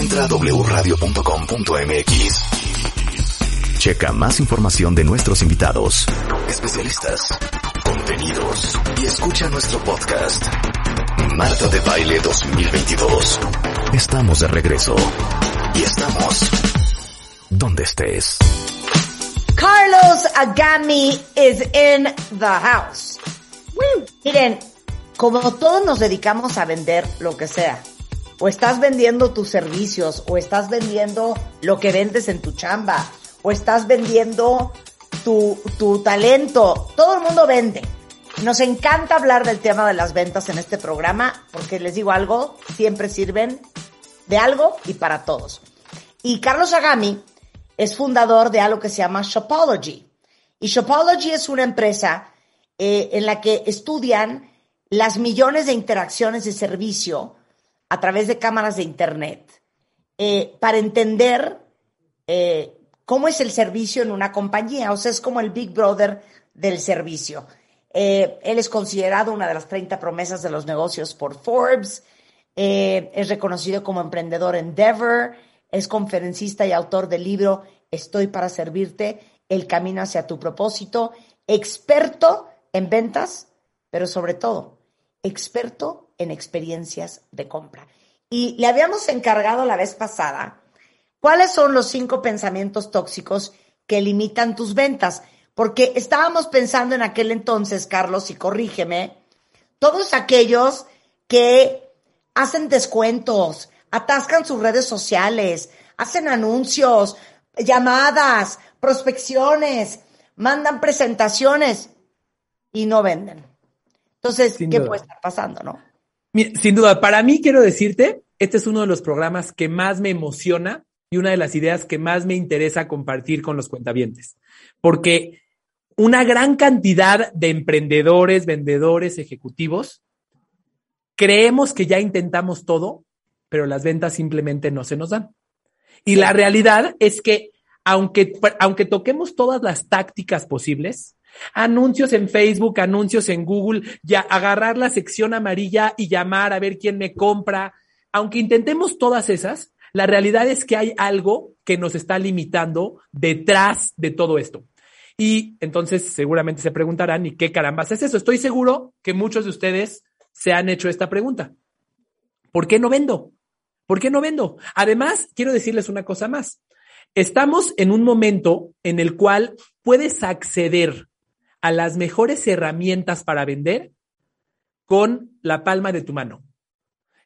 Entra a wradio.com.mx. Checa más información de nuestros invitados, especialistas, contenidos y escucha nuestro podcast. Marta de Baile 2022. Estamos de regreso. Y estamos donde estés. Carlos Agami is in the house. Miren, como todos nos dedicamos a vender lo que sea, o estás vendiendo tus servicios, o estás vendiendo lo que vendes en tu chamba, o estás vendiendo tu, tu talento, todo el mundo vende. Nos encanta hablar del tema de las ventas en este programa, porque les digo algo, siempre sirven de algo y para todos. Y Carlos Agami es fundador de algo que se llama Shopology. Y Shopology es una empresa eh, en la que estudian las millones de interacciones de servicio a través de cámaras de Internet eh, para entender eh, cómo es el servicio en una compañía. O sea, es como el Big Brother del servicio. él es considerado una de las 30 promesas de los negocios por Forbes. es reconocido como emprendedor Endeavor es conferencista y autor del libro Estoy para servirte, el camino hacia tu propósito, experto en ventas, pero sobre todo, experto en experiencias de compra. Y le habíamos encargado la vez pasada cuáles son los cinco pensamientos tóxicos que limitan tus ventas, porque estábamos pensando en aquel entonces, Carlos, y corrígeme, todos aquellos que hacen descuentos, atascan sus redes sociales, hacen anuncios, llamadas, prospecciones, mandan presentaciones y no venden. Entonces, ¿qué puede estar pasando, no? Sin duda, para mí quiero decirte, este es uno de los programas que más me emociona y una de las ideas que más me interesa compartir con los cuentavientes, porque una gran cantidad de emprendedores, vendedores, ejecutivos, creemos que ya intentamos todo pero las ventas simplemente no se nos dan. Y la realidad es que aunque, aunque toquemos todas las tácticas posibles, anuncios en Facebook, anuncios en Google, ya agarrar la sección amarilla y llamar a ver quién me compra, aunque intentemos todas esas, la realidad es que hay algo que nos está limitando detrás de todo esto. Y entonces seguramente se preguntarán, ¿y qué carambas es eso? Estoy seguro que muchos de ustedes se han hecho esta pregunta. ¿Por qué no vendo? ¿Por qué no vendo? Además, quiero decirles una cosa más. Estamos en un momento en el cual puedes acceder a las mejores herramientas para vender con la palma de tu mano.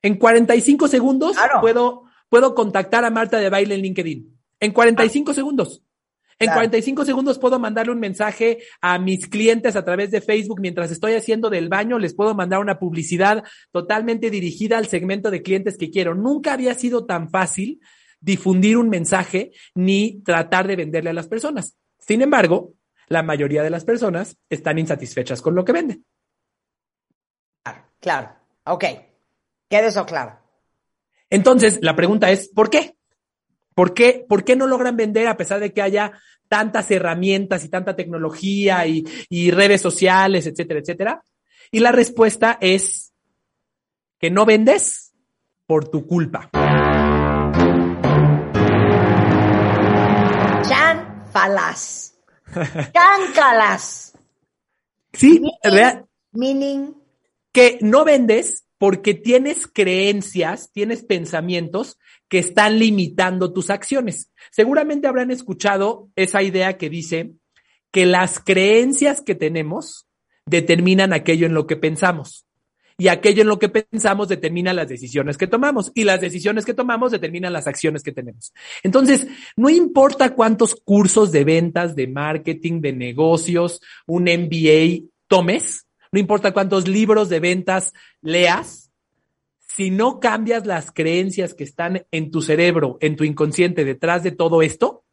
En 45 segundos puedo, puedo contactar a Marta de Baile en LinkedIn. En 45 segundos. En 45 segundos puedo mandarle un mensaje a mis clientes a través de Facebook mientras estoy haciendo del baño, les puedo mandar una publicidad totalmente dirigida al segmento de clientes que quiero. Nunca había sido tan fácil difundir un mensaje ni tratar de venderle a las personas. Sin embargo, la mayoría de las personas están insatisfechas con lo que venden. Claro, claro. Ok. Quede eso claro. Entonces, la pregunta es, ¿por qué? ¿Por qué, ¿Por qué no logran vender a pesar de que haya tantas herramientas y tanta tecnología y, y redes sociales, etcétera, etcétera? Y la respuesta es que no vendes por tu culpa. Chan falas. Cáncalas. Sí, real. Meaning. Que no vendes porque tienes creencias, tienes pensamientos que están limitando tus acciones. Seguramente habrán escuchado esa idea que dice que las creencias que tenemos determinan aquello en lo que pensamos. Y aquello en lo que pensamos determina las decisiones que tomamos. Y las decisiones que tomamos determinan las acciones que tenemos. Entonces, no importa cuántos cursos de ventas, de marketing, de negocios, un MBA tomes, no importa cuántos libros de ventas leas, si no cambias las creencias que están en tu cerebro, en tu inconsciente detrás de todo esto,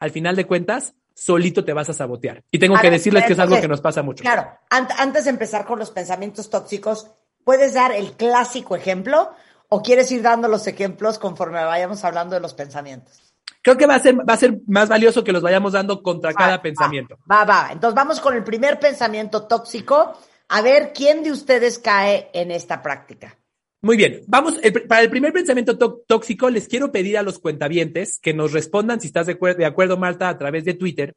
al final de cuentas, solito te vas a sabotear. Y tengo que decirles que es algo que nos pasa mucho. Claro, antes de empezar con los pensamientos tóxicos, ¿puedes dar el clásico ejemplo o quieres ir dando los ejemplos conforme vayamos hablando de los pensamientos? Creo que va a ser, va a ser más valioso que los vayamos dando contra cada pensamiento. Va, va. Entonces vamos con el primer pensamiento tóxico. A ver quién de ustedes cae en esta práctica. Muy bien, vamos, para el primer pensamiento tóxico les quiero pedir a los cuentavientes que nos respondan, si estás de, de acuerdo, Marta, a través de Twitter,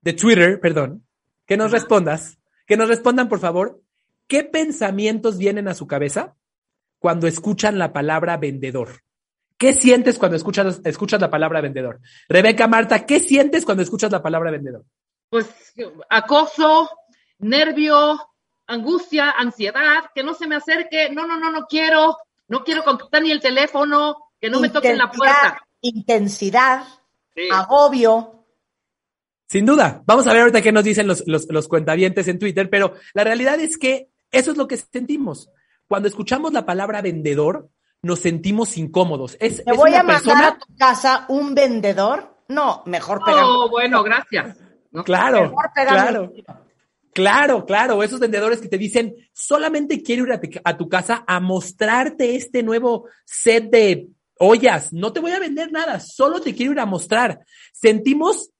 de Twitter, perdón, que nos respondas, que nos respondan, por favor, ¿qué pensamientos vienen a su cabeza cuando escuchan la palabra vendedor? ¿Qué sientes cuando escuchas, escuchas la palabra vendedor? Rebeca, Marta, ¿qué sientes cuando escuchas la palabra vendedor? Pues acoso, nervio, angustia, ansiedad, que no se me acerque, no, no, no, no quiero, no quiero contestar ni el teléfono, que no me toquen la puerta. Intensidad, agobio. Sin duda. Vamos a ver ahorita qué nos dicen los, los, los cuentavientes en Twitter, pero la realidad es que eso es lo que sentimos. Cuando escuchamos la palabra vendedor, nos sentimos incómodos. Es, ¿Te voy a mandar a tu casa un vendedor? No, mejor pegar. Oh, bueno, gracias. Claro, claro. Claro, claro, esos vendedores que te dicen, solamente quiero ir a, tu casa a mostrarte este nuevo set de ollas, no te voy a vender nada, solo te quiero ir a mostrar. Sentimos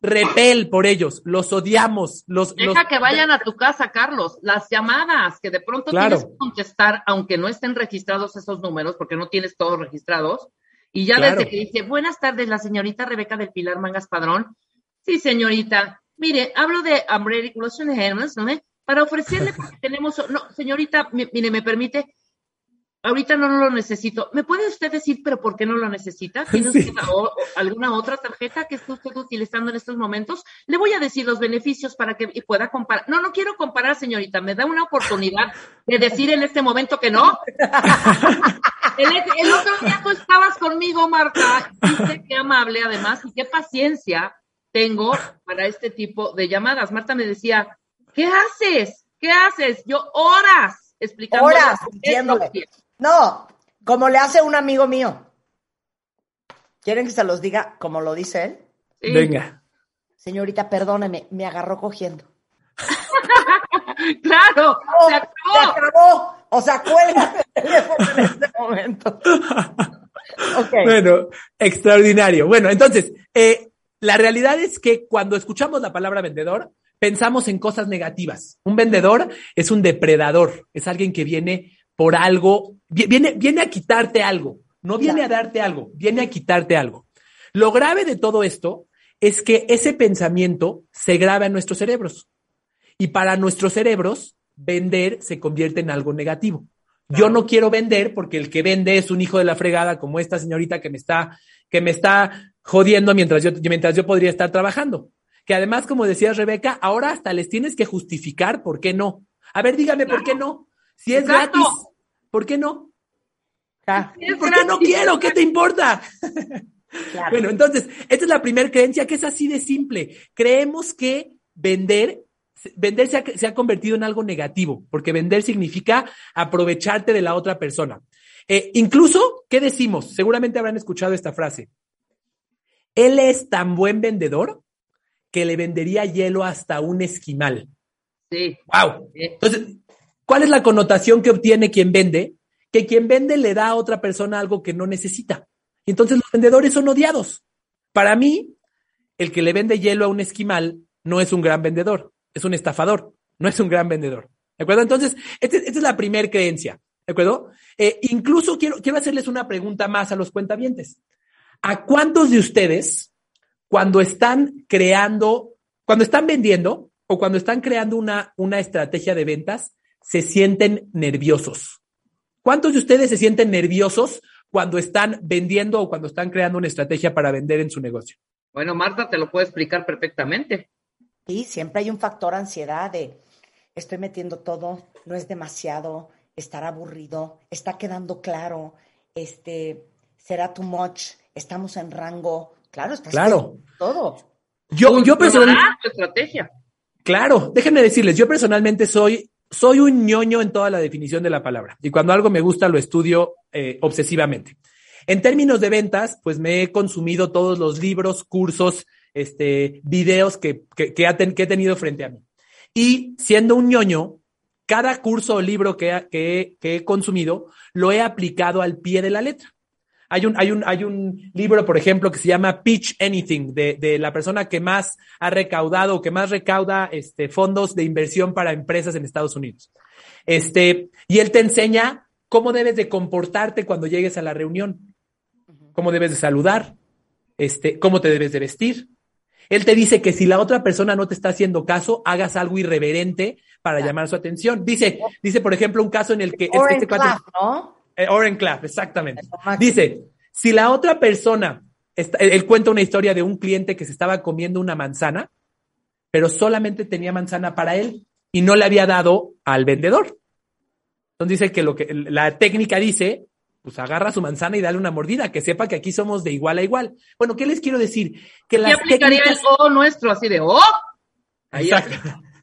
repel por ellos, los odiamos, los... Deja que vayan a tu casa, Carlos, las llamadas que de pronto tienes que contestar, aunque no estén registrados esos números, porque no tienes todos registrados, y ya desde que dice, buenas tardes, la señorita Rebeca del Pilar Mangas Padrón, sí, señorita, Mire, hablo de Umbrella Hermes, ¿no? Para ofrecerle, porque tenemos, no, señorita, mire, me permite, ahorita no, lo necesito. ¿Me puede usted decir, pero por qué no lo necesita? ¿Tiene usted alguna otra tarjeta que esté usted utilizando en estos momentos? Le voy a decir los beneficios para que pueda comparar. No, no quiero comparar, señorita. ¿Me da una oportunidad de decir en este momento que no? el, el, otro día tú estabas conmigo, Marta. Dice qué amable, además, y qué paciencia tengo para este tipo de llamadas. Marta me decía, ¿qué haces? ¿Qué haces? Yo horas explicando. Horas, No, como le hace un amigo mío. ¿Quieren que se los diga como lo dice él? Venga. Señorita, perdóneme, me agarró cogiendo. claro, se acabó. Se acabó. O sea, cuelga el teléfono en este momento. Bueno, extraordinario. Bueno, entonces, eh, la realidad es que cuando escuchamos la palabra vendedor, pensamos en cosas negativas. Un vendedor es un depredador, es alguien que viene por algo, viene, viene a quitarte algo, no viene a darte algo, viene a quitarte algo. Lo grave de todo esto es que ese pensamiento se graba en nuestros cerebros. Y para nuestros cerebros, vender se convierte en algo negativo. Yo no quiero vender porque el que vende es un hijo de la fregada como esta señorita que me está, que me está jodiendo mientras yo, mientras yo podría estar trabajando. Que además, como decía Rebeca, ahora hasta les tienes que justificar por qué no. A ver, dígame por qué no. Si es gratis, ¿por qué no? Ah, ¿Por qué no quiero? ¿Qué te importa? Bueno, entonces, esta es la primera creencia que es así de simple. Creemos que vender, vender se ha, se ha, convertido en algo negativo, porque vender significa aprovecharte de la otra persona. Eh, incluso, ¿qué decimos? Seguramente habrán escuchado esta frase. Él es tan buen vendedor que le vendería hielo hasta un esquimal. Sí. Wow. Entonces, ¿cuál es la connotación que obtiene quien vende? Que quien vende le da a otra persona algo que no necesita. Y entonces los vendedores son odiados. Para mí, el que le vende hielo a un esquimal no es un gran vendedor, es un estafador, no es un gran vendedor. ¿De acuerdo? Entonces, este, esta es la primera creencia. ¿De acuerdo? Eh, incluso quiero, quiero hacerles una pregunta más a los cuentavientes. ¿A cuántos de ustedes, cuando están creando, cuando están vendiendo o cuando están creando una, una estrategia de ventas, se sienten nerviosos? ¿Cuántos de ustedes se sienten nerviosos cuando están vendiendo o cuando están creando una estrategia para vender en su negocio? Bueno, Marta te lo puede explicar perfectamente. Sí, siempre hay un factor ansiedad de estoy metiendo todo, no es demasiado, estar aburrido, está quedando claro, este, será too much, estamos en rango. Claro, estás claro. todo. Yo, yo personalmente. estrategia. Claro, déjenme decirles, yo personalmente soy, soy un ñoño en toda la definición de la palabra. Y cuando algo me gusta, lo estudio eh, obsesivamente. En términos de ventas, pues me he consumido todos los libros, cursos, este, videos que, que, he tenido frente a mí. Y siendo un ñoño, cada curso o libro que, que he consumido lo he aplicado al pie de la letra. Hay un, hay un, hay un libro, por ejemplo, que se llama Pitch Anything, de, de la persona que más ha recaudado o que más recauda este, fondos de inversión para empresas en Estados Unidos. Este, y él te enseña cómo debes de comportarte cuando llegues a la reunión, cómo debes de saludar, este, cómo te debes de vestir. Él te dice que si la otra persona no te está haciendo caso, hagas algo irreverente para llamar su atención. Dice, dice, por ejemplo, un caso en el que... Este ¿no? Eh, Oren Clap, exactamente. Dice, si la otra persona, él cuenta una historia de un cliente que se estaba comiendo una manzana, pero solamente tenía manzana para él y no le había dado al vendedor. Entonces dice que lo que la técnica dice, pues agarra su manzana y dale una mordida, que sepa que aquí somos de igual a igual. Bueno, ¿qué les quiero decir? Que las aplicaría el O nuestro así de O?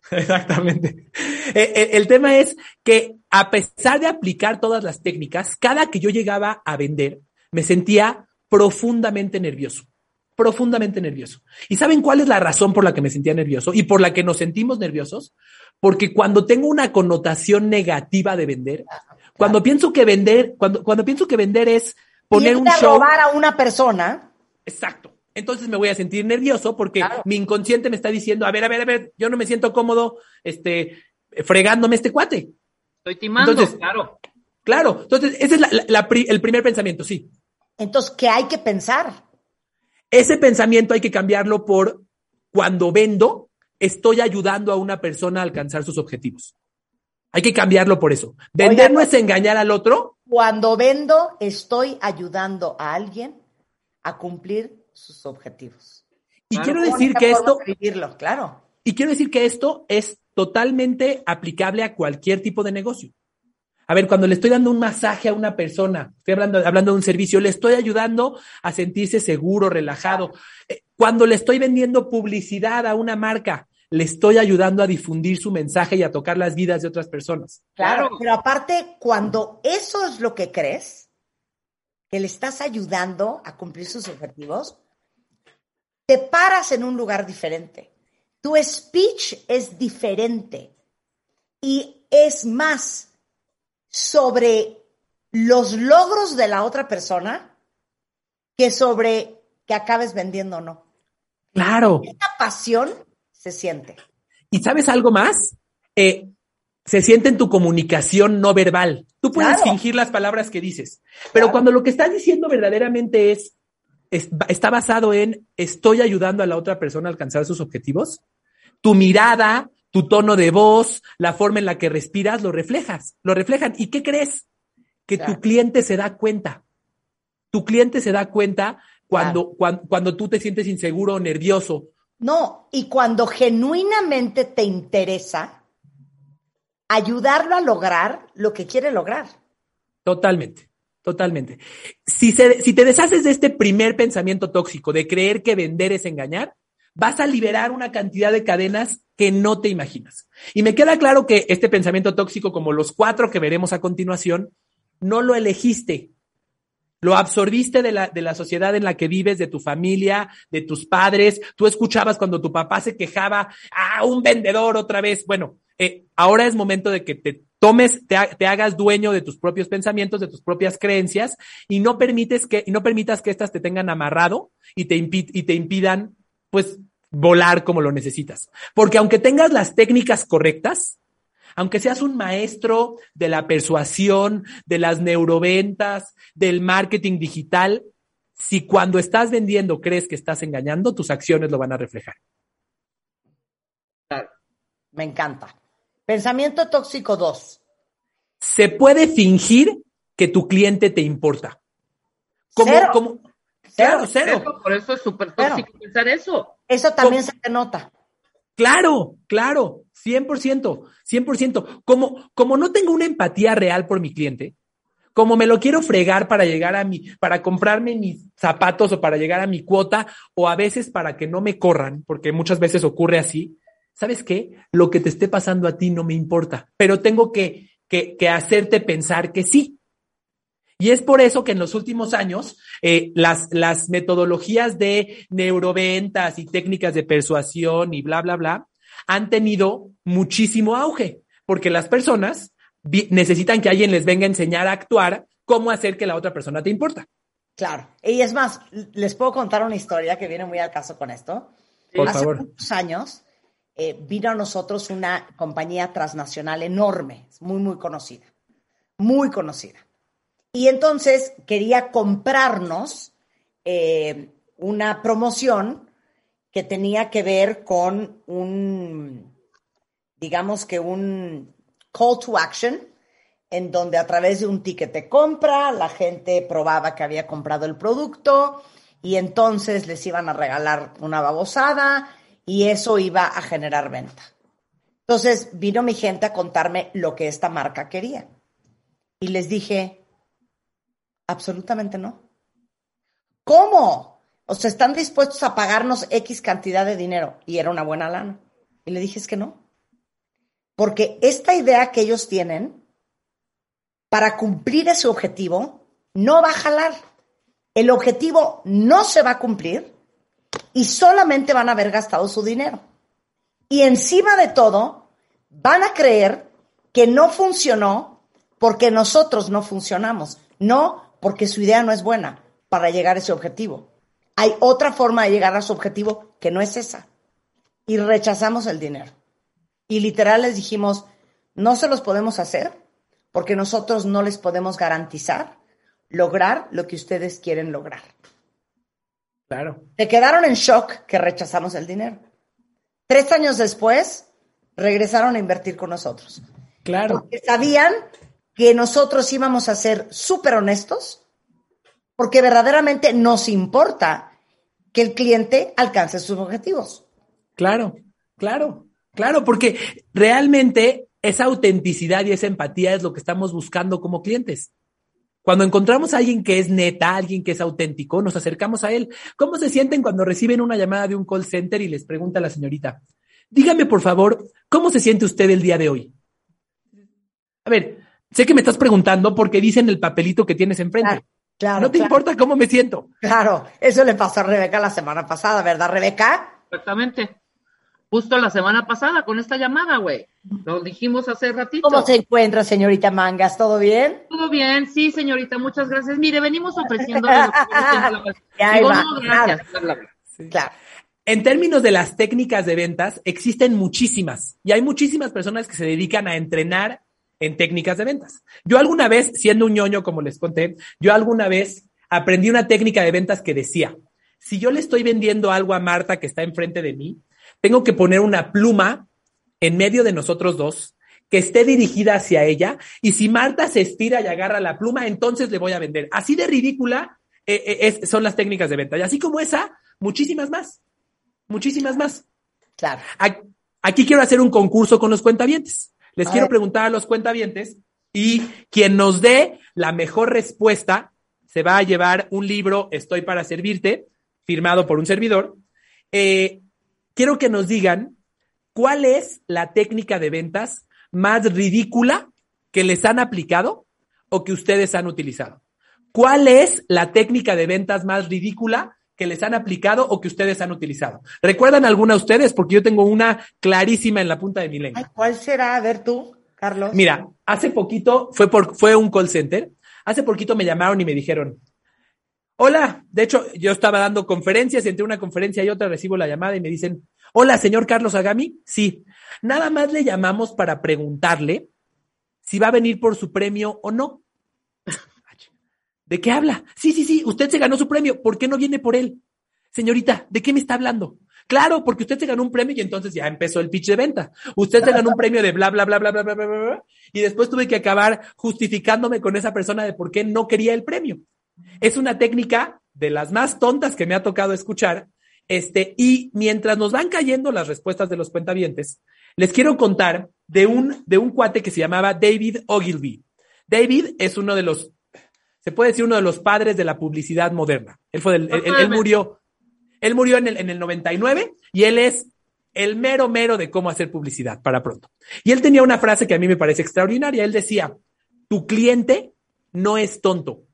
exactamente. Eh, eh, el tema es que a pesar de aplicar todas las técnicas, cada que yo llegaba a vender, me sentía profundamente nervioso profundamente nervioso. ¿Y saben cuál es la razón por la que me sentía nervioso y por la que nos sentimos nerviosos? Porque cuando tengo una connotación negativa de vender, cuando pienso que vender, cuando, cuando pienso que vender es poner un show. robar a una persona. Exacto. Entonces me voy a sentir nervioso porque mi inconsciente me está diciendo, a ver, a ver, a ver, yo no me siento cómodo, este, fregándome este cuate. Estoy timando, entonces, claro. Claro. Entonces, ese es el primer pensamiento, sí. Entonces, ¿qué hay que pensar? Ese pensamiento hay que cambiarlo por cuando vendo, estoy ayudando a una persona a alcanzar sus objetivos. Hay que cambiarlo por eso. Vender no es engañar al otro. Cuando vendo, estoy ayudando a alguien a cumplir sus objetivos. Y quiero decir que esto. claro. Y quiero decir que esto es totalmente aplicable a cualquier tipo de negocio. A ver, cuando le estoy dando un masaje a una persona, estoy hablando, hablando de un servicio, le estoy ayudando a sentirse seguro, relajado. Eh, cuando le estoy vendiendo publicidad a una marca, le estoy ayudando a difundir su mensaje y a tocar las vidas de otras personas. Claro, pero aparte, cuando eso es lo que crees, que le estás ayudando a cumplir sus objetivos, te paras en un lugar diferente. Tu speech es diferente y es más sobre los logros de la otra persona que sobre que acabes vendiendo o no. Claro. Esta pasión se siente. ¿Y sabes algo más? Eh, se siente en tu comunicación no verbal. Tú puedes fingir las palabras que dices, pero cuando lo que estás diciendo verdaderamente es, está basado en estoy ayudando a la otra persona a alcanzar sus objetivos, tu mirada, tu tono de voz, la forma en la que respiras, lo reflejas, lo reflejan. ¿Y qué crees? Que tu cliente se da cuenta. Tu cliente se da cuenta cuando, cuando, tú te sientes inseguro o nervioso. No, y cuando genuinamente te interesa ayudarlo a lograr lo que quiere lograr. Totalmente, totalmente. Si, se, si te deshaces de este primer pensamiento tóxico de creer que vender es engañar, vas a liberar una cantidad de cadenas que no te imaginas. Y me queda claro que este pensamiento tóxico, como los cuatro que veremos a continuación, no lo elegiste. Lo absorbiste de la, de la sociedad en la que vives, de tu familia, de tus padres. Tú escuchabas cuando tu papá se quejaba, ah, un vendedor otra vez. Bueno, eh, ahora es momento de que te tomes, te, hagas dueño de tus propios pensamientos, de tus propias creencias y no permites que, no permitas que éstas te tengan amarrado y te, y te impidan, pues, volar como lo necesitas. Porque aunque tengas las técnicas correctas, aunque seas un maestro de la persuasión, de las neuroventas, del marketing digital, si cuando estás vendiendo crees que estás engañando, tus acciones lo van a reflejar. Me encanta. Pensamiento tóxico 2. Se puede fingir que tu cliente te importa. Como, como, Claro, cero. por eso es súper tóxico pensar eso. Eso también se te nota. Claro, claro, 100%, 100%. Como, como no tengo una empatía real por mi cliente, como me lo quiero fregar para llegar a mi, para comprarme mis zapatos o para llegar a mi cuota, o a veces para que no me corran, porque muchas veces ocurre así. ¿Sabes qué? Lo que te esté pasando a ti no me importa, pero tengo que, que, que hacerte pensar que sí. Y es por eso que en los últimos años eh, las, las metodologías de neuroventas y técnicas de persuasión y bla, bla, bla han tenido muchísimo auge, porque las personas necesitan que alguien les venga a enseñar a actuar cómo hacer que la otra persona te importa. Claro. Y es más, les puedo contar una historia que viene muy al caso con esto. Por Hace favor. muchos años eh, vino a nosotros una compañía transnacional enorme, muy, muy conocida muy conocida. Y entonces quería comprarnos eh, una promoción que tenía que ver con un, digamos que un call to action, en donde a través de un ticket de compra la gente probaba que había comprado el producto y entonces les iban a regalar una babosada y eso iba a generar venta. Entonces vino mi gente a contarme lo que esta marca quería. Y les dije, absolutamente no. ¿Cómo? O sea, están dispuestos a pagarnos X cantidad de dinero. Y era una buena lana. Y le dije, es que no. Porque esta idea que ellos tienen, para cumplir ese objetivo, no va a jalar. El objetivo no se va a cumplir y solamente van a haber gastado su dinero. Y encima de todo, van a creer que no funcionó porque nosotros no funcionamos, no porque su idea no es buena para llegar a ese objetivo. Hay otra forma de llegar a su objetivo que no es esa. Y rechazamos el dinero. Y literal les dijimos, no se los podemos hacer porque nosotros no les podemos garantizar lograr lo que ustedes quieren lograr. Claro. Se quedaron en shock que rechazamos el dinero. Tres años después, regresaron a invertir con nosotros. Claro. Porque sabían que nosotros íbamos a ser súper honestos, porque verdaderamente nos importa que el cliente alcance sus objetivos. Claro, claro, claro, porque realmente esa autenticidad y esa empatía es lo que estamos buscando como clientes. Cuando encontramos a alguien que es neta, alguien que es auténtico, nos acercamos a él. ¿Cómo se sienten cuando reciben una llamada de un call center y les pregunta a la señorita, dígame por favor, ¿cómo se siente usted el día de hoy? A ver, sé que me estás preguntando porque dicen el papelito que tienes enfrente. Claro, no te importa cómo me siento. Claro, eso le pasó a Rebeca la semana pasada, ¿verdad, Rebeca? Exactamente justo la semana pasada con esta llamada, güey. Lo dijimos hace ratito. ¿Cómo se encuentra, señorita Mangas? ¿Todo bien? Todo bien, sí, señorita, muchas gracias. Mire, venimos ofreciendo. gracias. Claro. En términos de las técnicas de ventas, existen muchísimas y hay muchísimas personas que se dedican a entrenar en técnicas de ventas. Yo alguna vez, siendo un ñoño, como les conté, yo alguna vez aprendí una técnica de ventas que decía, si yo le estoy vendiendo algo a Marta que está enfrente de mí, tengo que poner una pluma en medio de nosotros dos que esté dirigida hacia ella y si Marta se estira y agarra la pluma, entonces le voy a vender. Así de ridícula eh, eh, son las técnicas de venta. Y así como esa, muchísimas más. Muchísimas más. Claro. Aquí quiero hacer un concurso con los cuentavientes. Les quiero preguntar a los cuentavientes y quien nos dé la mejor respuesta se va a llevar un libro Estoy para servirte, firmado por un servidor. Eh, quiero que nos digan cuál es la técnica de ventas más ridícula que les han aplicado o que ustedes han utilizado. ¿Cuál es la técnica de ventas más ridícula que les han aplicado o que ustedes han utilizado? ¿Recuerdan alguna de ustedes? Porque yo tengo una clarísima en la punta de mi lengua. ¿Cuál será? A ver tú, Carlos. Mira, hace poquito fue, por, fue un call center. Hace poquito me llamaron y me dijeron, Hola, de hecho, yo estaba dando conferencias entre una conferencia y otra recibo la llamada y me dicen, hola, señor Carlos Agami. Sí, nada más le llamamos para preguntarle si va a venir por su premio o no. ¿De qué habla? Sí, sí, sí, usted se ganó su premio. ¿Por qué no viene por él? Señorita, ¿de qué me está hablando? Claro, porque usted se ganó un premio y entonces ya empezó el pitch de venta. Usted se ganó un premio de bla, bla, bla, bla, bla, bla, bla, bla, y después tuve que acabar justificándome con esa persona de por qué no quería el premio. Es una técnica de las más tontas que me ha tocado escuchar. Este, y mientras nos van cayendo las respuestas de los cuentavientes, les quiero contar de un, de un cuate que se llamaba David Ogilvy. David es uno de los, se puede decir uno de los padres de la publicidad moderna. Él fue, él, murió, él murió en el, en el 99 y él es el mero mero de cómo hacer publicidad para pronto. Y él tenía una frase que a mí me parece extraordinaria. Él decía, tu cliente no es tonto,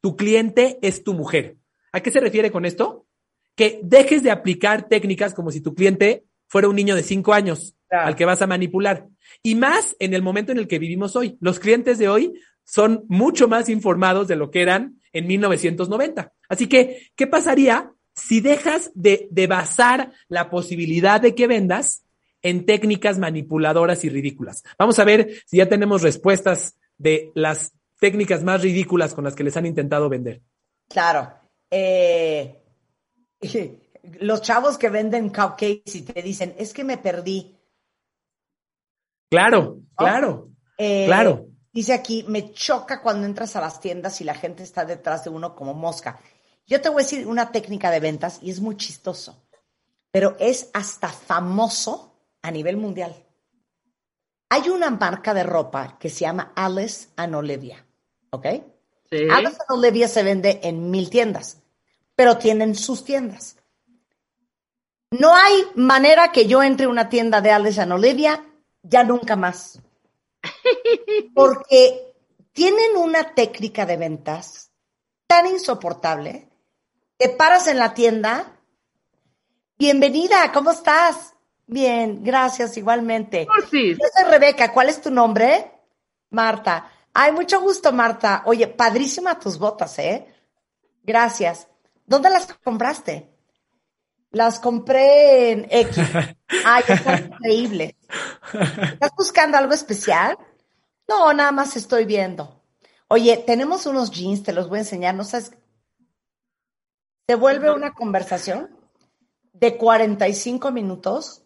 tu cliente es tu mujer. ¿A qué se refiere con esto? Que dejes de aplicar técnicas como si tu cliente fuera un niño de cinco años al que vas a manipular. Y más en el momento en el que vivimos hoy. Los clientes de hoy son mucho más informados de lo que eran en 1990. Así que, ¿qué pasaría si dejas de, de basar la posibilidad de que vendas en técnicas manipuladoras y ridículas? Vamos a ver si ya tenemos respuestas de las técnicas más ridículas con las que les han intentado vender. Claro. Eh, los chavos que venden cupcakes y te dicen, es que me perdí. Claro, claro, Eh, claro. Dice aquí, me choca cuando entras a las tiendas y la gente está detrás de uno como mosca. Yo te voy a decir una técnica de ventas y es muy chistoso, pero es hasta famoso a nivel mundial. Hay una marca de ropa que se llama Alice and Olivia, ¿ok? Sí. And Olivia se vende en mil tiendas, pero tienen sus tiendas. No hay manera que yo entre a una tienda de Alice and Olivia ya nunca más. Porque tienen una técnica de ventas tan insoportable. Te paras en la tienda. Bienvenida, ¿cómo estás? Bien, gracias, igualmente. Cursis. Yo soy Rebeca, ¿cuál es tu nombre? Marta. Ay, mucho gusto, Marta. Oye, padrísima tus botas, ¿eh? Gracias. ¿Dónde las compraste? Las compré en X. Ay, están increíbles. ¿Estás buscando algo especial? No, nada más estoy viendo. Oye, tenemos unos jeans, te los voy a enseñar, ¿no sabes? Se vuelve una conversación de 45 minutos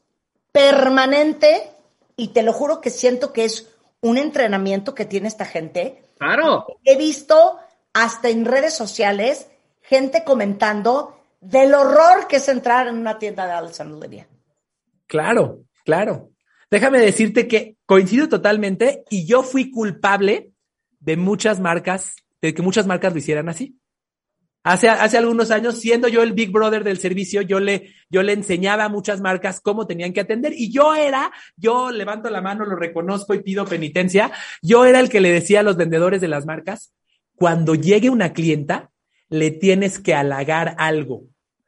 permanente y te lo juro que siento que es un entrenamiento que tiene esta gente. Claro. He visto hasta en redes sociales gente comentando del horror que es entrar en una tienda de Alessandro Olivia. Claro, claro. Déjame decirte que coincido totalmente y yo fui culpable de muchas marcas, de que muchas marcas lo hicieran así. Hace, hace algunos años, siendo yo el Big Brother del servicio, yo le, yo le enseñaba a muchas marcas cómo tenían que atender y yo era, yo levanto la mano, lo reconozco y pido penitencia, yo era el que le decía a los vendedores de las marcas, cuando llegue una clienta, le tienes que halagar algo.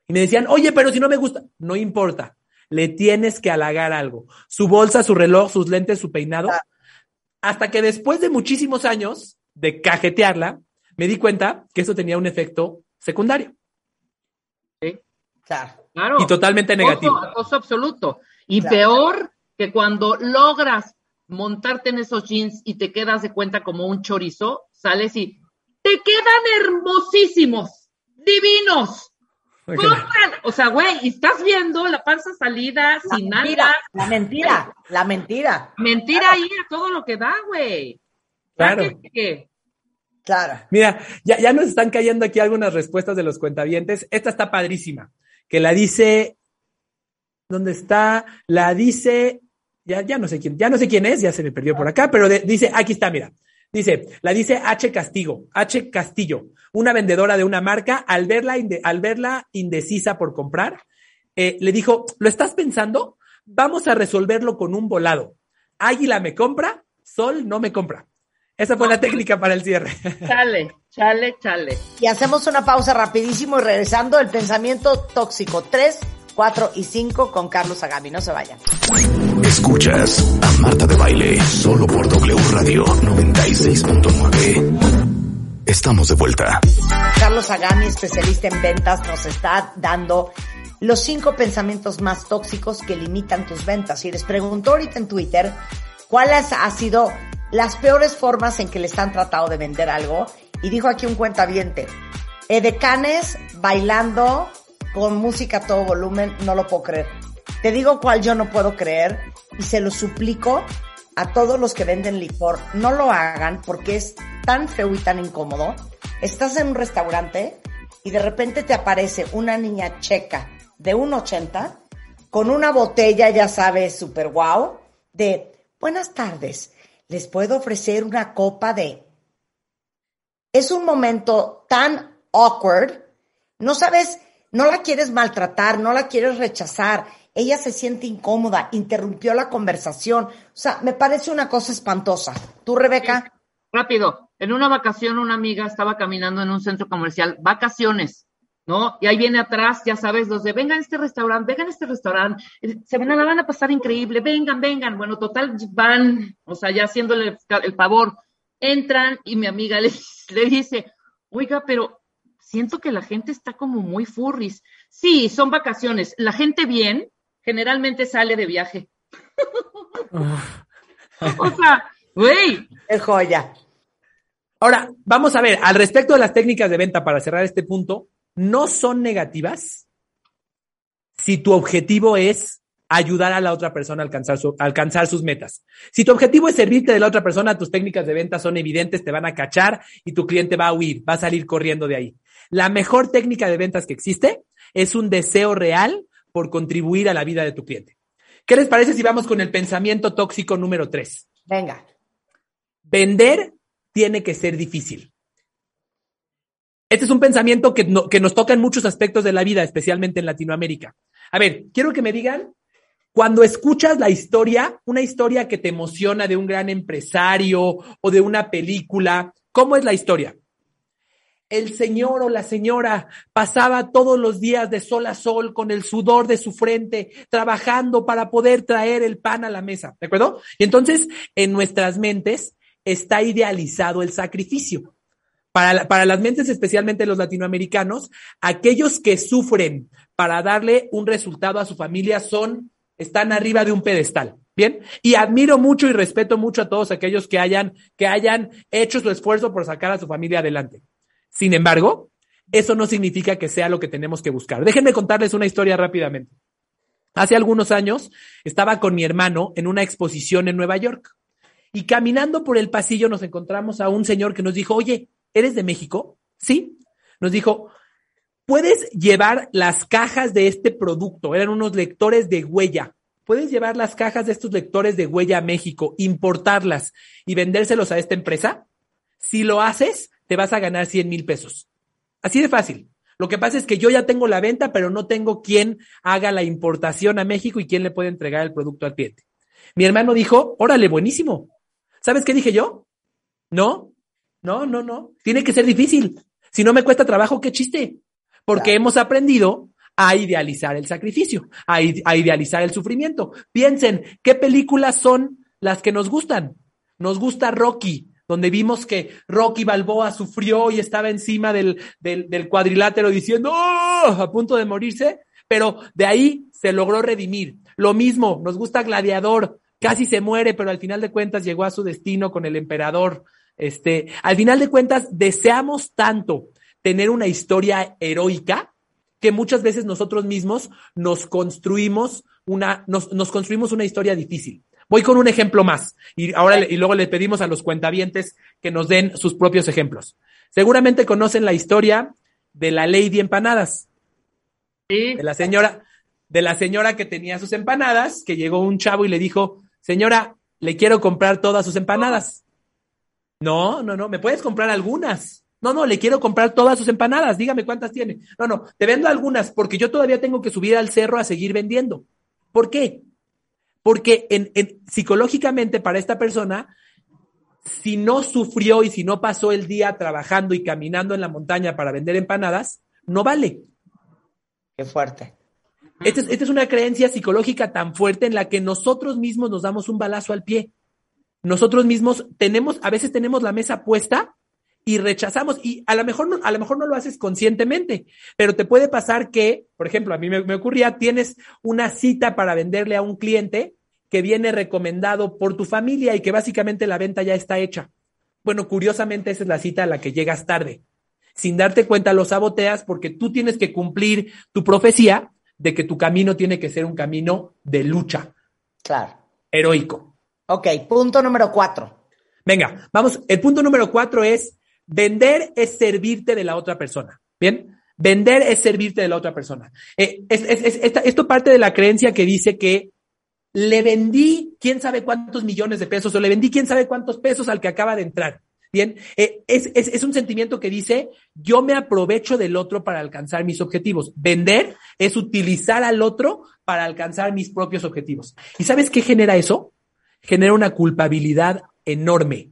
Y me decían, oye, pero si no me gusta, no importa, le tienes que halagar algo. Su bolsa, su reloj, sus lentes, su peinado. Hasta que después de muchísimos años de cajetearla, me di cuenta que eso tenía un efecto secundario. Sí. Claro. Claro. Y totalmente negativo. Acoso, acoso absoluto. Y Claro. peor que cuando logras montarte en esos jeans y te quedas de cuenta como un chorizo, sales y te quedan hermosísimos, divinos. Compran. O sea, güey, y estás viendo la panza salida, La sin mentira, nada. la mentira, la mentira. Mentira ahí a todo lo que da, güey. Claro. Que- Claro. Mira, ya, ya nos están cayendo aquí algunas respuestas de los cuentavientes. Esta está padrísima, que la dice, ¿dónde está? La dice, ya, ya no sé quién, ya no sé quién es, ya se me perdió por acá, pero dice, aquí está, mira. Dice, la dice H Castigo, H Castillo, una vendedora de una marca, al verla, al verla indecisa por comprar, eh, le dijo, ¿lo estás pensando? Vamos a resolverlo con un volado. Águila me compra, Sol no me compra. Esa fue la técnica para el cierre. Chale, chale, chale. Y hacemos una pausa rapidísimo y regresando el pensamiento tóxico 3, 4 y 5 con Carlos Agami. No se vayan. Escuchas a Marta de Baile solo por W Radio 96.9. Estamos de vuelta. Carlos Agami, especialista en ventas, nos está dando los cinco pensamientos más tóxicos que limitan tus ventas. Y les preguntó ahorita en Twitter cuáles ha sido las peores formas en que le están tratando de vender algo. Y dijo aquí un cuentaviente, edecanes bailando con música a todo volumen, no lo puedo creer. Te digo cuál yo no puedo creer y se lo suplico a todos los que venden licor, no lo hagan porque es tan feo y tan incómodo. Estás en un restaurante y de repente te aparece una niña checa de 1,80 con una botella, ya sabes, super guau, de buenas tardes, les puedo ofrecer una copa de... Es un momento tan awkward, no sabes, no la quieres maltratar, no la quieres rechazar, ella se siente incómoda, interrumpió la conversación, o sea, me parece una cosa espantosa. ¿Tú, Rebeca? Rápido, en una vacación una amiga estaba caminando en un centro comercial, vacaciones, ¿no? Y ahí viene atrás, ya sabes, los de, vengan a este restaurante, vengan a este restaurante, eh, se van a, la van a pasar increíble, vengan, vengan. Bueno, total, van, o sea, ya haciéndole el, el favor, entran y mi amiga le, le dice, oiga, pero siento que la gente está como muy furris. Sí, son vacaciones. La gente bien generalmente sale de viaje. o sea, güey, Es joya. Ahora, vamos a ver, al respecto de las técnicas de venta, para cerrar este punto, no son negativas si tu objetivo es ayudar a la otra persona a alcanzar, su, alcanzar sus metas. Si tu objetivo es servirte de la otra persona, tus técnicas de venta son evidentes, te van a cachar y tu cliente va a huir, va a salir corriendo de ahí. La mejor técnica de ventas que existe es un deseo real por contribuir a la vida de tu cliente. ¿Qué les parece si vamos con el pensamiento tóxico número tres? Venga. Vender tiene que ser difícil. Este es un pensamiento que, nos toca en muchos aspectos de la vida, especialmente en Latinoamérica. A ver, quiero que me digan cuando escuchas la historia, una historia que te emociona de un gran empresario o de una película, ¿cómo es la historia? El señor o la señora pasaba todos los días de sol a sol con el sudor de su frente, trabajando para poder traer el pan a la mesa, ¿de acuerdo? Y entonces, en nuestras mentes está idealizado el sacrificio. Para, para, las mentes, especialmente los latinoamericanos, aquellos que sufren para darle un resultado a su familia son están arriba de un pedestal. Bien, y admiro mucho y respeto mucho a todos aquellos que hayan, que hayan hecho su esfuerzo por sacar a su familia adelante. Sin embargo, eso no significa que sea lo que tenemos que buscar. Déjenme contarles una historia rápidamente. Hace algunos años estaba con mi hermano en una exposición en Nueva York y caminando por el pasillo nos encontramos a un señor que nos dijo, oye, ¿eres de México? Sí. Nos dijo, Puedes llevar las cajas de este producto, eran unos lectores de huella. Puedes llevar las cajas de estos lectores de huella a México, importarlas y vendérselos a esta empresa. Si lo haces, te vas a ganar 100 mil pesos. Así de fácil. Lo que pasa es que yo ya tengo la venta, pero no tengo quien haga la importación a México y quién le puede entregar el producto al cliente. Mi hermano dijo, órale, buenísimo. ¿Sabes qué dije yo? No, no, no, no. Tiene que ser difícil. Si no me cuesta trabajo, qué chiste porque hemos aprendido a idealizar el sacrificio, a, idealizar el sufrimiento. Piensen, ¿qué películas son las que nos gustan? Nos gusta Rocky, donde vimos que Rocky Balboa sufrió y estaba encima del, del, cuadrilátero diciendo, ¡oh! a punto de morirse, pero de ahí se logró redimir. Lo mismo, nos gusta Gladiador, casi se muere, pero al final de cuentas llegó a su destino con el emperador. Este, al final de cuentas, deseamos tanto tener una historia heroica que muchas veces nosotros mismos nos construimos una, nos, nos construimos una historia difícil. Voy con un ejemplo más y ahora y luego le pedimos a los cuentavientes que nos den sus propios ejemplos. Seguramente conocen la historia de la Lady Empanadas. Sí. De la señora, de la señora que tenía sus empanadas, que llegó un chavo y le dijo, señora, le quiero comprar todas sus empanadas. No, no, no, me puedes comprar algunas. No, no, le quiero comprar todas sus empanadas, dígame cuántas tiene. No, no, te vendo algunas porque yo todavía tengo que subir al cerro a seguir vendiendo. ¿Por qué? Porque en, psicológicamente para esta persona, si no sufrió y si no pasó el día trabajando y caminando en la montaña para vender empanadas, no vale. Qué fuerte. Esta es, esta es una creencia psicológica tan fuerte en la que nosotros mismos nos damos un balazo al pie. Nosotros mismos tenemos, a veces tenemos la mesa puesta y rechazamos. Y a lo mejor no, a lo mejor no lo haces conscientemente, pero te puede pasar que, por ejemplo, a mí me, ocurría, tienes una cita para venderle a un cliente que viene recomendado por tu familia y que básicamente la venta ya está hecha. Bueno, curiosamente esa es la cita a la que llegas tarde. Sin darte cuenta lo saboteas porque tú tienes que cumplir tu profecía de que tu camino tiene que ser un camino de lucha. Claro. Heroico. Ok, punto número cuatro. Venga, vamos. El punto número cuatro es Vender es servirte de la otra persona. ¿Bien? Vender es servirte de la otra persona. Eh, esto parte de la creencia que dice que le vendí quién sabe cuántos millones de pesos o le vendí quién sabe cuántos pesos al que acaba de entrar. Bien, eh, es, es, un sentimiento que dice, yo me aprovecho del otro para alcanzar mis objetivos. Vender es utilizar al otro para alcanzar mis propios objetivos. ¿Y sabes qué genera eso? Genera una culpabilidad enorme.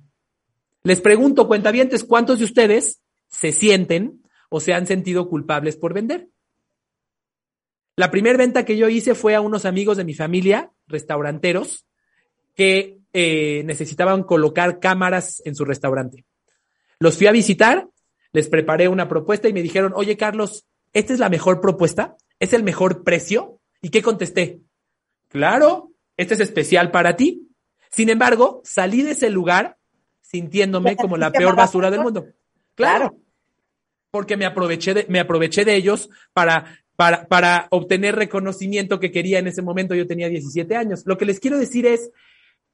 Les pregunto, cuentavientes, ¿cuántos de ustedes se sienten o se han sentido culpables por vender? La primera venta que yo hice fue a unos amigos de mi familia, restauranteros, que eh, necesitaban colocar cámaras en su restaurante. Los fui a visitar, les preparé una propuesta y me dijeron, oye Carlos, ¿esta es la mejor propuesta? ¿Es el mejor precio? ¿Y qué contesté? Claro, este es especial para ti. Sin embargo, salí de ese lugar sintiéndome como la peor basura del mundo. Claro. Porque me aproveché de, me aproveché de ellos para, para, para obtener reconocimiento que quería en ese momento. Yo tenía 17 años. Lo que les quiero decir es,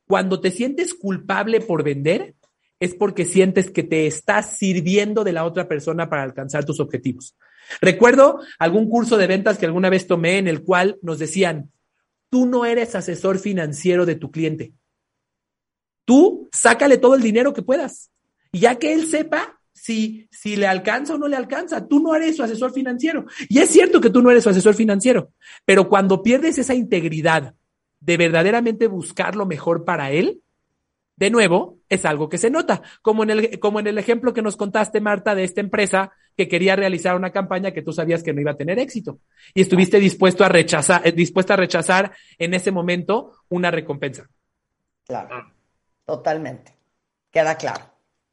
cuando te sientes culpable por vender, es porque sientes que te estás sirviendo de la otra persona para alcanzar tus objetivos. Recuerdo algún curso de ventas que alguna vez tomé en el cual nos decían, tú no eres asesor financiero de tu cliente. Tú sácale todo el dinero que puedas. Y ya que él sepa si, si le alcanza o no le alcanza, tú no eres su asesor financiero. Y es cierto que tú no eres su asesor financiero, pero cuando pierdes esa integridad de verdaderamente buscar lo mejor para él, de nuevo, es algo que se nota, como en el, como en el ejemplo que nos contaste, Marta, de esta empresa que quería realizar una campaña que tú sabías que no iba a tener éxito y estuviste dispuesto a rechazar, eh, dispuesta a rechazar en ese momento una recompensa. Claro, totalmente. Queda claro.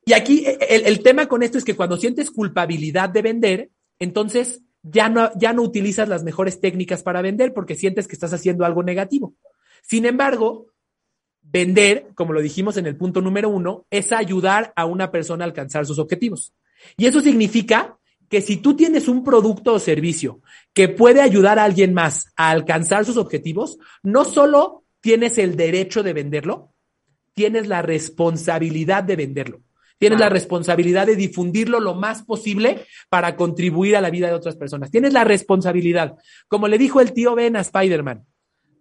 Y aquí eh, el, el, tema con esto es que cuando sientes culpabilidad de vender, entonces ya no, ya no utilizas las mejores técnicas para vender porque sientes que estás haciendo algo negativo. Sin embargo, Vender, como lo dijimos en el punto número uno, es ayudar a una persona a alcanzar sus objetivos. Y eso significa que si tú tienes un producto o servicio que puede ayudar a alguien más a alcanzar sus objetivos, no solo tienes el derecho de venderlo, tienes la responsabilidad de venderlo. Tienes la responsabilidad de difundirlo lo más posible para contribuir a la vida de otras personas. Tienes la responsabilidad. Como le dijo el tío Ben a Spider-Man,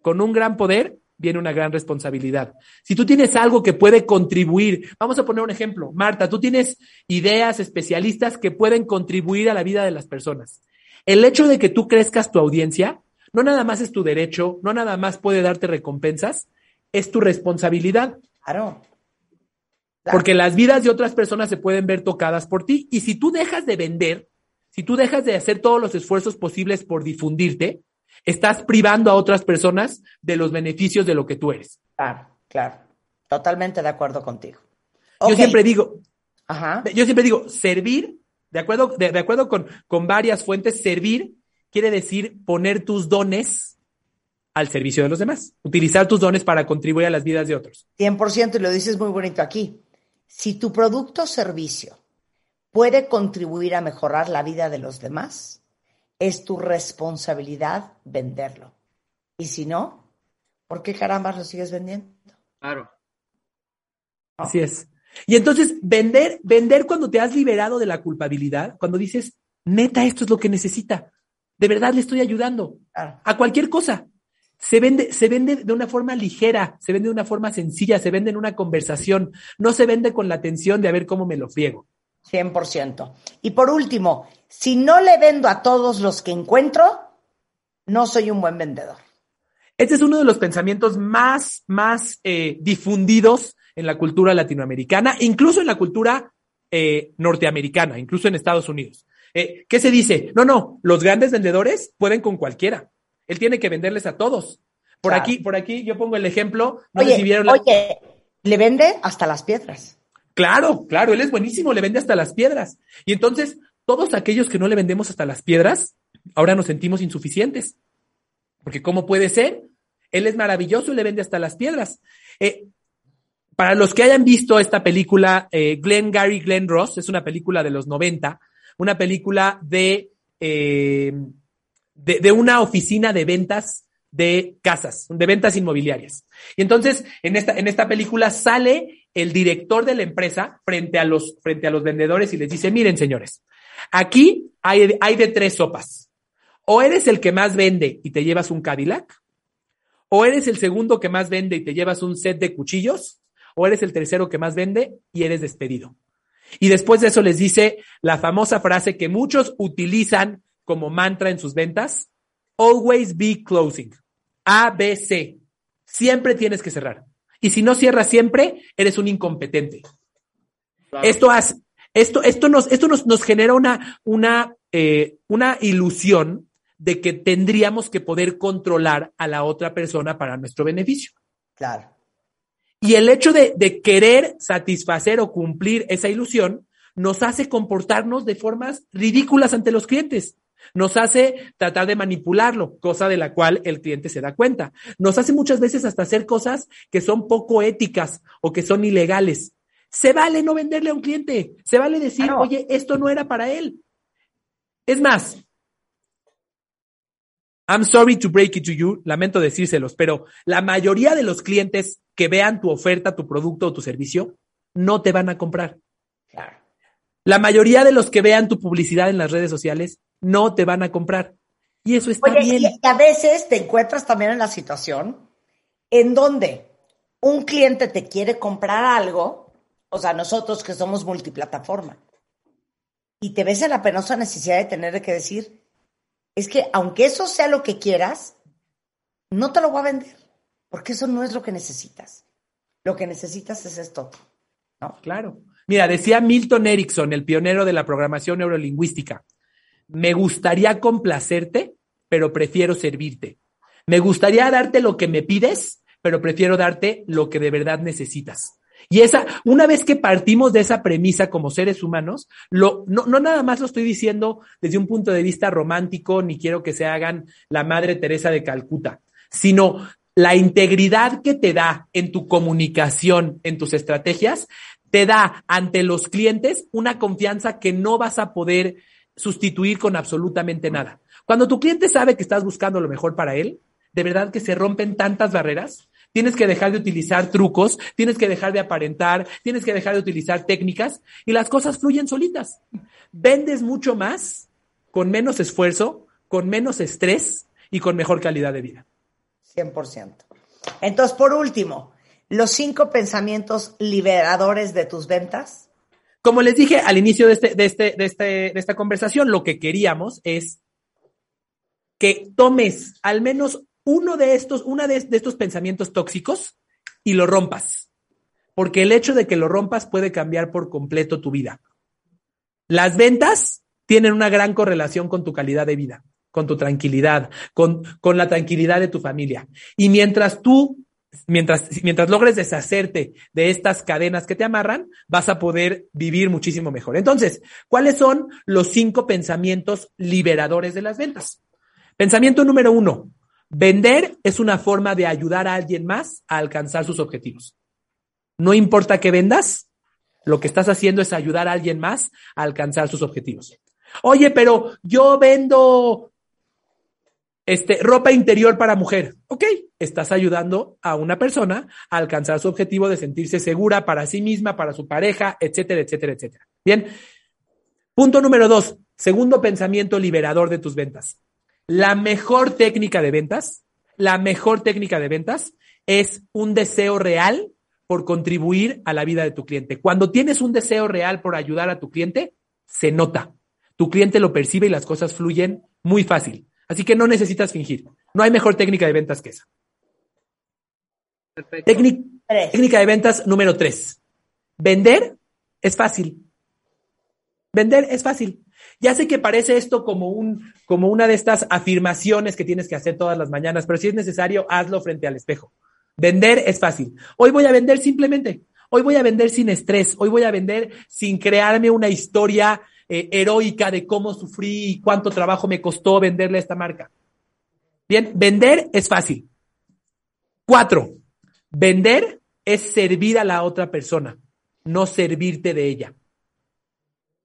con un gran poder viene una gran responsabilidad. Si tú tienes algo que puede contribuir, vamos a poner un ejemplo, Marta, tú tienes ideas especialistas que pueden contribuir a la vida de las personas. El hecho de que tú crezcas tu audiencia, no nada más es tu derecho, no nada más puede darte recompensas, es tu responsabilidad. Claro. Porque las vidas de otras personas se pueden ver tocadas por ti. Y si tú dejas de vender, si tú dejas de hacer todos los esfuerzos posibles por difundirte, estás privando a otras personas de los beneficios de lo que tú eres. Claro, claro. Totalmente de acuerdo contigo. Yo siempre digo, yo siempre digo, servir, de acuerdo, de, acuerdo con, con varias fuentes, servir quiere decir poner tus dones al servicio de los demás, utilizar tus dones para contribuir a las vidas de otros. 100% y lo dices muy bonito aquí. Si tu producto o servicio puede contribuir a mejorar la vida de los demás, es tu responsabilidad venderlo. Y si no, ¿por qué caramba lo sigues vendiendo? Claro. Así es. Y entonces, vender, vender cuando te has liberado de la culpabilidad, cuando dices, neta, esto es lo que necesita. De verdad le estoy ayudando. A cualquier cosa. Se vende, se vende de una forma ligera, se vende de una forma sencilla, se vende en una conversación. No se vende con la tensión de a ver cómo me lo friego. 100%. Y por último, si no le vendo a todos los que encuentro, no soy un buen vendedor. Este es uno de los pensamientos más, más eh, difundidos en la cultura latinoamericana, incluso en la cultura eh, norteamericana, incluso en Estados Unidos. Eh, ¿Qué se dice? No, no, los grandes vendedores pueden con cualquiera. Él tiene que venderles a todos. Por aquí, por aquí yo pongo el ejemplo. oye, oye, le vende hasta las piedras. Claro, claro, él es buenísimo, le vende hasta las piedras. Y entonces, todos aquellos que no le vendemos hasta las piedras, ahora nos sentimos insuficientes. Porque ¿cómo puede ser? Él es maravilloso y le vende hasta las piedras. Eh, para los que hayan visto esta película, eh, Glenn Gary Glenn Ross, es una película de los 90, una película de, eh, de, una oficina de ventas de casas, de ventas inmobiliarias. Y entonces, en esta, en esta película sale el director de la empresa frente a los, frente a los vendedores y les dice, miren señores, aquí hay, hay de tres sopas. O eres el que más vende y te llevas un Cadillac, o eres el segundo que más vende y te llevas un set de cuchillos, o eres el tercero que más vende y eres despedido. Y después de eso les dice la famosa frase que muchos utilizan como mantra en sus ventas, always be closing. A, B, C. Siempre tienes que cerrar. Y si no cierras siempre, eres un incompetente. Esto, esto, esto, nos, esto nos, nos genera una, una, eh, una ilusión de que tendríamos que poder controlar a la otra persona para nuestro beneficio. Claro. Y el hecho de, de querer satisfacer o cumplir esa ilusión nos hace comportarnos de formas ridículas ante los clientes. Nos hace tratar de manipularlo, cosa de la cual el cliente se da cuenta. Nos hace muchas veces hasta hacer cosas que son poco éticas o que son ilegales. Se vale no venderle a un cliente, se vale decir, oye, esto no era para él. Es más, I'm sorry to break it to you, lamento decírselos, pero la mayoría de los clientes que vean tu oferta, tu producto o tu servicio, no te van a comprar. La mayoría de los que vean tu publicidad en las redes sociales no te van a comprar. Y eso está bien. Y a veces te encuentras también en la situación en donde un cliente te quiere comprar algo, o sea, nosotros que somos multiplataforma, y te ves en la penosa necesidad de tener que decir, es que aunque eso sea lo que quieras, no te lo voy a vender, porque eso no es lo que necesitas. Lo que necesitas es esto. ¿no? Claro. Mira, decía Milton Erickson, el pionero de la programación neurolingüística, me gustaría complacerte, pero prefiero servirte. Me gustaría darte lo que me pides, pero prefiero darte lo que de verdad necesitas. Y esa, una vez que partimos de esa premisa como seres humanos, lo, no, no nada más lo estoy diciendo desde un punto de vista romántico, ni quiero que se hagan la Madre Teresa de Calcuta, sino la integridad que te da en tu comunicación, en tus estrategias, te da ante los clientes una confianza que no vas a poder sustituir con absolutamente nada. Cuando tu cliente sabe que estás buscando lo mejor para él, de verdad que se rompen tantas barreras. Tienes que dejar de utilizar trucos, tienes que dejar de aparentar, tienes que dejar de utilizar técnicas y las cosas fluyen solitas. Vendes mucho más con menos esfuerzo, con menos estrés y con mejor calidad de vida. 100%. Entonces, por último, los cinco pensamientos liberadores de tus ventas. Como les dije al inicio de, este, de, este, de, este, de esta conversación, lo que queríamos es que tomes al menos uno de estos, una de, estos pensamientos tóxicos y lo rompas. Porque el hecho de que lo rompas puede cambiar por completo tu vida. Las ventas tienen una gran correlación con tu calidad de vida, con tu tranquilidad, con, con la tranquilidad de tu familia. Y mientras tú, mientras, mientras logres deshacerte de estas cadenas que te amarran, vas a poder vivir muchísimo mejor. Entonces, ¿cuáles son los cinco pensamientos liberadores de las ventas? Pensamiento número uno, Vender es una forma de ayudar a alguien más a alcanzar sus objetivos. No importa que vendas, lo que estás haciendo es ayudar a alguien más a alcanzar sus objetivos. Oye, pero yo vendo este, ropa interior para mujer. Ok, estás ayudando a una persona a alcanzar su objetivo de sentirse segura para sí misma, para su pareja, etcétera, etcétera, etcétera. Bien. Punto número dos, segundo pensamiento liberador de tus ventas. La mejor técnica de ventas, la mejor técnica de ventas es un deseo real por contribuir a la vida de tu cliente. Cuando tienes un deseo real por ayudar a tu cliente, se nota. Tu cliente lo percibe y las cosas fluyen muy fácil. Así que no necesitas fingir. No hay mejor técnica de ventas que esa. técnica de ventas número tres. Vender es fácil. Vender es fácil. Ya sé que parece esto como, un, como una de estas afirmaciones que tienes que hacer todas las mañanas, pero si es necesario, hazlo frente al espejo. Vender es fácil. Hoy voy a vender simplemente. Hoy voy a vender sin estrés. Hoy voy a vender sin crearme una historia eh, heroica de cómo sufrí y cuánto trabajo me costó venderle a esta marca. Bien, vender es fácil. Cuatro, vender es servir a la otra persona, no servirte de ella.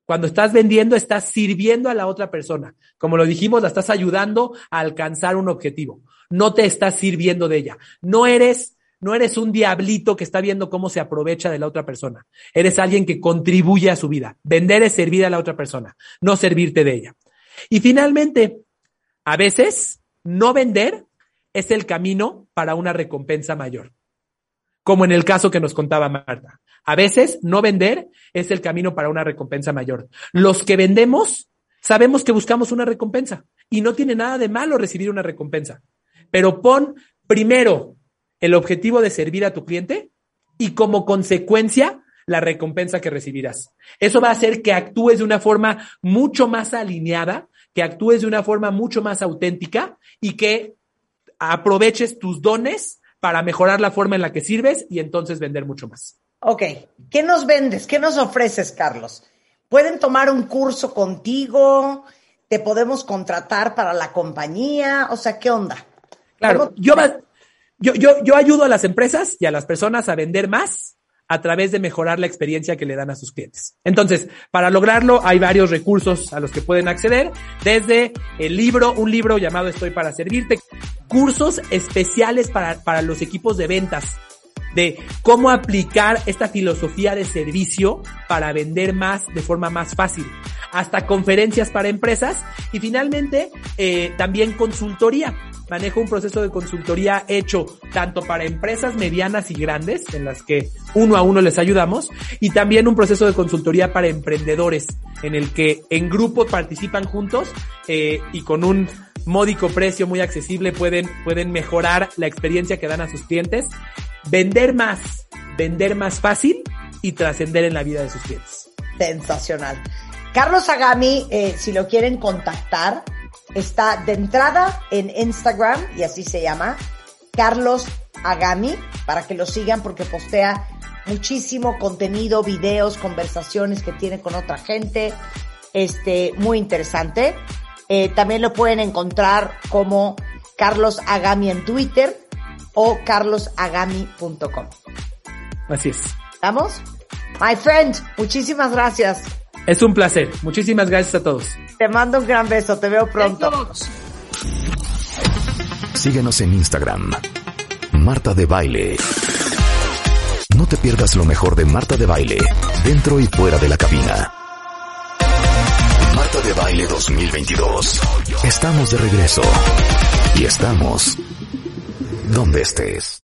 Cuando estás vendiendo, estás sirviendo a la otra persona. Como lo dijimos, la estás ayudando a alcanzar un objetivo. No te estás sirviendo de ella. No eres, no eres un diablito que está viendo cómo se aprovecha de la otra persona. Eres alguien que contribuye a su vida. Vender es servir a la otra persona, no servirte de ella. Y finalmente, a veces, no vender es el camino para una recompensa mayor como en el caso que nos contaba Marta. A veces no vender es el camino para una recompensa mayor. Los que vendemos sabemos que buscamos una recompensa y no tiene nada de malo recibir una recompensa. Pero pon primero el objetivo de servir a tu cliente y como consecuencia la recompensa que recibirás. Eso va a hacer que actúes de una forma mucho más alineada, que actúes de una forma mucho más auténtica y que aproveches tus dones para mejorar la forma en la que sirves y entonces vender mucho más. Ok, ¿qué nos vendes? ¿Qué nos ofreces, Carlos? ¿Pueden tomar un curso contigo? ¿Te podemos contratar para la compañía? O sea, ¿qué onda? Claro, yo, yo, yo, yo ayudo a las empresas y a las personas a vender más a través de mejorar la experiencia que le dan a sus clientes. Entonces, para lograrlo hay varios recursos a los que pueden acceder, desde el libro, un libro llamado Estoy para servirte, cursos especiales para, para los equipos de ventas de cómo aplicar esta filosofía de servicio para vender más de forma más fácil, hasta conferencias para empresas y finalmente eh, también consultoría. Manejo un proceso de consultoría hecho tanto para empresas medianas y grandes, en las que uno a uno les ayudamos, y también un proceso de consultoría para emprendedores, en el que en grupo participan juntos eh, y con un módico precio muy accesible pueden, pueden mejorar la experiencia que dan a sus clientes vender más, vender más fácil y trascender en la vida de sus clientes. Sensacional. Carlos Agami, eh, si lo quieren contactar, está de entrada en Instagram y así se llama, Carlos Agami, para que lo sigan porque postea muchísimo contenido, videos, conversaciones que tiene con otra gente, este, muy interesante. Eh, también lo pueden encontrar como Carlos Agami en Twitter o carlosagami.com. Así es. ¿Estamos? My friend, muchísimas gracias. Es un placer. Muchísimas gracias a todos. Te mando un gran beso. Te veo pronto. Síguenos en Instagram. Marta de Baile. No te pierdas lo mejor de Marta de Baile, dentro y fuera de la cabina. Marta de Baile 2022. Estamos de regreso. Y estamos donde estés.